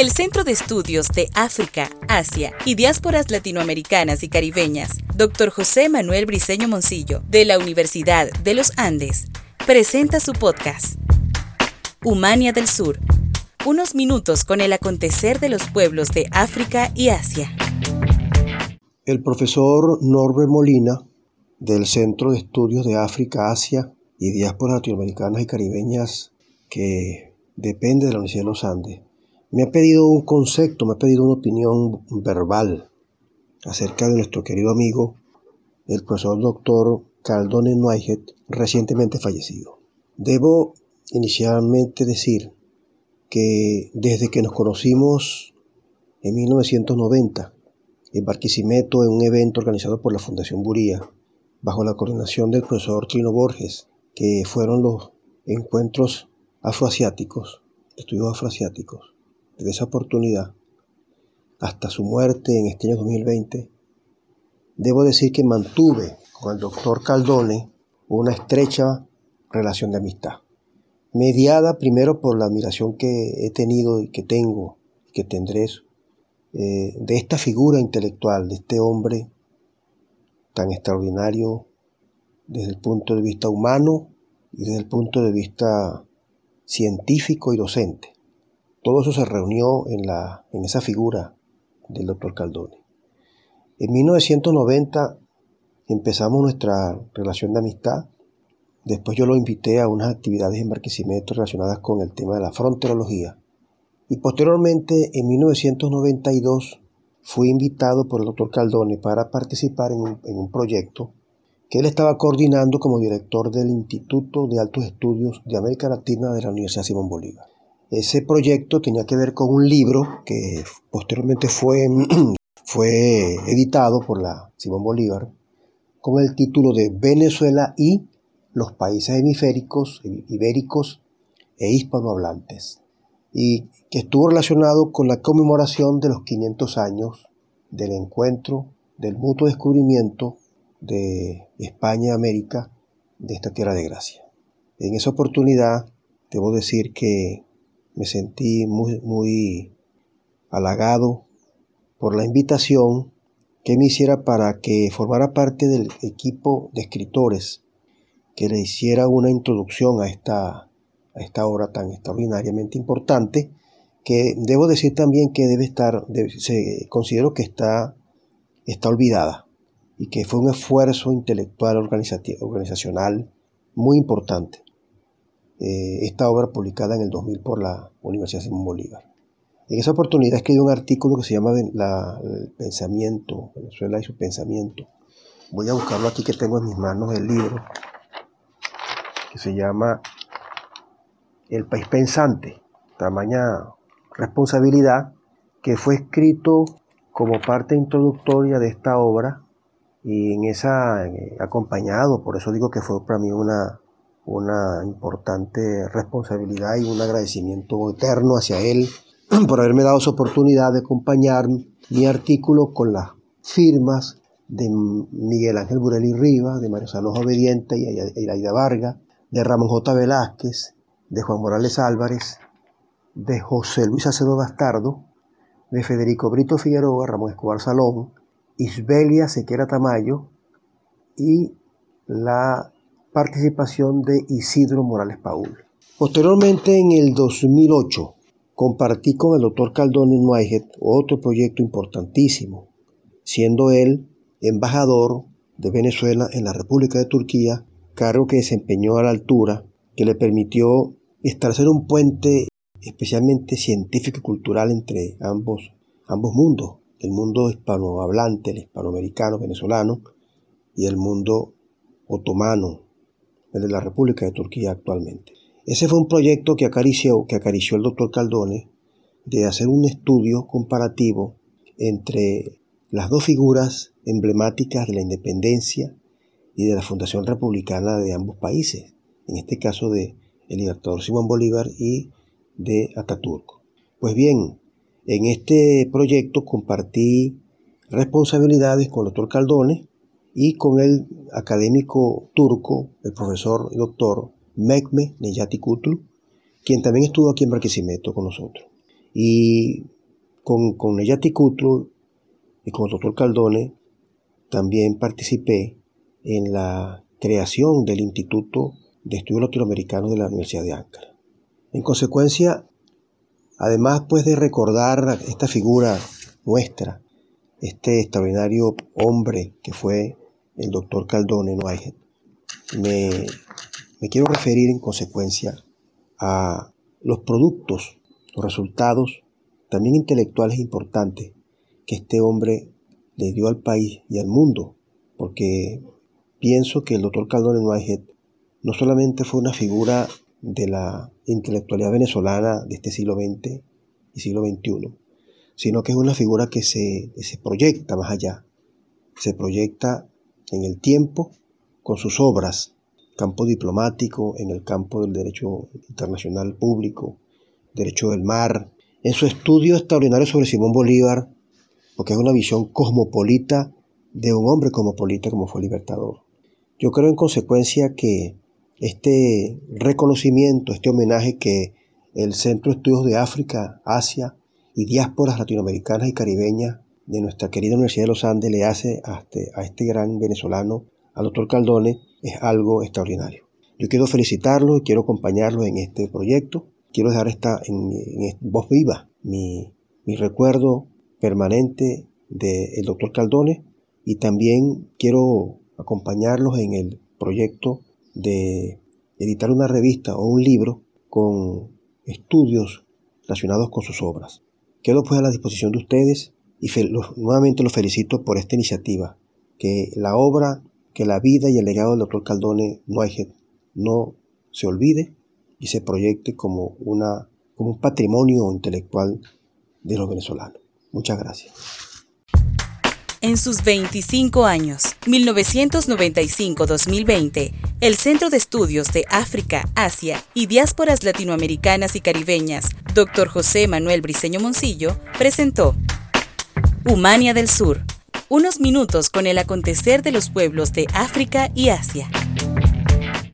El Centro de Estudios de África, Asia y Diásporas Latinoamericanas y Caribeñas, Dr. José Manuel Briceño Moncillo, de la Universidad de los Andes, presenta su podcast, Humania del Sur, unos minutos con el acontecer de los pueblos de África y Asia. El profesor Norbert Molina, del Centro de Estudios de África, Asia y Diásporas Latinoamericanas y Caribeñas, que depende de la Universidad de los Andes, me ha pedido un concepto, me ha pedido una opinión verbal acerca de nuestro querido amigo, el profesor doctor Caldone Noijet, recientemente fallecido. Debo inicialmente decir que desde que nos conocimos en 1990, en Barquisimeto, en un evento organizado por la Fundación Buría, bajo la coordinación del profesor Trino Borges, que fueron los encuentros afroasiáticos, estudios afroasiáticos, de esa oportunidad hasta su muerte en este año 2020, debo decir que mantuve con el doctor Caldone una estrecha relación de amistad, mediada primero por la admiración que he tenido y que tengo y que tendré eh, de esta figura intelectual, de este hombre tan extraordinario desde el punto de vista humano y desde el punto de vista científico y docente. Todo eso se reunió en, la, en esa figura del doctor Caldone. En 1990 empezamos nuestra relación de amistad. Después yo lo invité a unas actividades en Barquisimeto relacionadas con el tema de la fronterología. Y posteriormente, en 1992, fui invitado por el doctor Caldone para participar en un, en un proyecto que él estaba coordinando como director del Instituto de Altos Estudios de América Latina de la Universidad Simón Bolívar. Ese proyecto tenía que ver con un libro que posteriormente fue, fue editado por la Simón Bolívar con el título de Venezuela y los países hemisféricos, ibéricos e hispanohablantes, y que estuvo relacionado con la conmemoración de los 500 años del encuentro, del mutuo descubrimiento de España América de esta tierra de gracia. En esa oportunidad, debo decir que me sentí muy, muy halagado por la invitación que me hiciera para que formara parte del equipo de escritores que le hiciera una introducción a esta, a esta obra tan extraordinariamente importante que debo decir también que debe estar, se, considero que está, está olvidada y que fue un esfuerzo intelectual organizacional muy importante. Eh, esta obra publicada en el 2000 por la Universidad Simón Bolívar. En esa oportunidad escribí un artículo que se llama El pensamiento, Venezuela y su pensamiento. Voy a buscarlo aquí que tengo en mis manos el libro, que se llama El país pensante, tamaña responsabilidad, que fue escrito como parte introductoria de esta obra y en esa eh, acompañado, por eso digo que fue para mí una, una importante responsabilidad y un agradecimiento eterno hacia él por haberme dado esa oportunidad de acompañar mi artículo con las firmas de Miguel Ángel Burelli Rivas, de Mario Salos Obediente y Iraida Varga, de Ramón J. Velázquez, de Juan Morales Álvarez, de José Luis Acedo Bastardo, de Federico Brito Figueroa, Ramón Escobar Salón, Isbelia Sequera Tamayo y la participación de Isidro Morales Paul. Posteriormente, en el 2008, compartí con el doctor Caldón en otro proyecto importantísimo, siendo él embajador de Venezuela en la República de Turquía, cargo que desempeñó a la altura, que le permitió establecer un puente especialmente científico y cultural entre ambos, ambos mundos, el mundo hispanohablante, el hispanoamericano, venezolano, y el mundo otomano, de la República de Turquía actualmente. Ese fue un proyecto que acarició, que acarició el doctor Caldone de hacer un estudio comparativo entre las dos figuras emblemáticas de la independencia y de la fundación republicana de ambos países, en este caso de el libertador Simón Bolívar y de Ataturk. Pues bien, en este proyecto compartí responsabilidades con el doctor Caldone y con el académico turco, el profesor y doctor Mekme Neyati Kutlu, quien también estuvo aquí en Barquisimeto con nosotros. Y con, con Neyati Kutlu y con el doctor Caldone también participé en la creación del Instituto de Estudios Latinoamericanos de la Universidad de Ankara. En consecuencia, además pues de recordar esta figura nuestra, este extraordinario hombre que fue el doctor Caldone Noajet, me, quiero referir en consecuencia a los productos, los resultados también intelectuales importantes que este hombre le dio al país y al mundo, porque pienso que el doctor Caldone Noajet no solamente fue una figura de la intelectualidad venezolana de este siglo XX y siglo XXI, sino que es una figura que se, se proyecta más allá, se proyecta en el tiempo con sus obras, campo diplomático, en el campo del derecho internacional público, derecho del mar, en su estudio extraordinario sobre Simón Bolívar, porque es una visión cosmopolita de un hombre cosmopolita como fue Libertador. Yo creo en consecuencia que este reconocimiento, este homenaje que el Centro de Estudios de África, Asia y diásporas latinoamericanas y caribeñas de nuestra querida Universidad de los Andes le hace a este, este gran venezolano, al doctor Caldone, es algo extraordinario. Yo quiero felicitarlo y quiero acompañarlo en este proyecto. Quiero dejar esta en, voz viva mi, recuerdo permanente del doctor Caldone y también quiero acompañarlos en el proyecto de editar una revista o un libro con estudios relacionados con sus obras. Quedo pues a la disposición de ustedes y nuevamente los felicito por esta iniciativa, que la obra, que la vida y el legado del doctor Caldone no se olvide y se proyecte como, una, como un patrimonio intelectual de los venezolanos. Muchas gracias. En sus 25 años, 1995-2020, el Centro de Estudios de África, Asia y Diásporas Latinoamericanas y Caribeñas, Dr. José Manuel Briceño Moncillo, presentó Humania del Sur, unos minutos con el acontecer de los pueblos de África y Asia.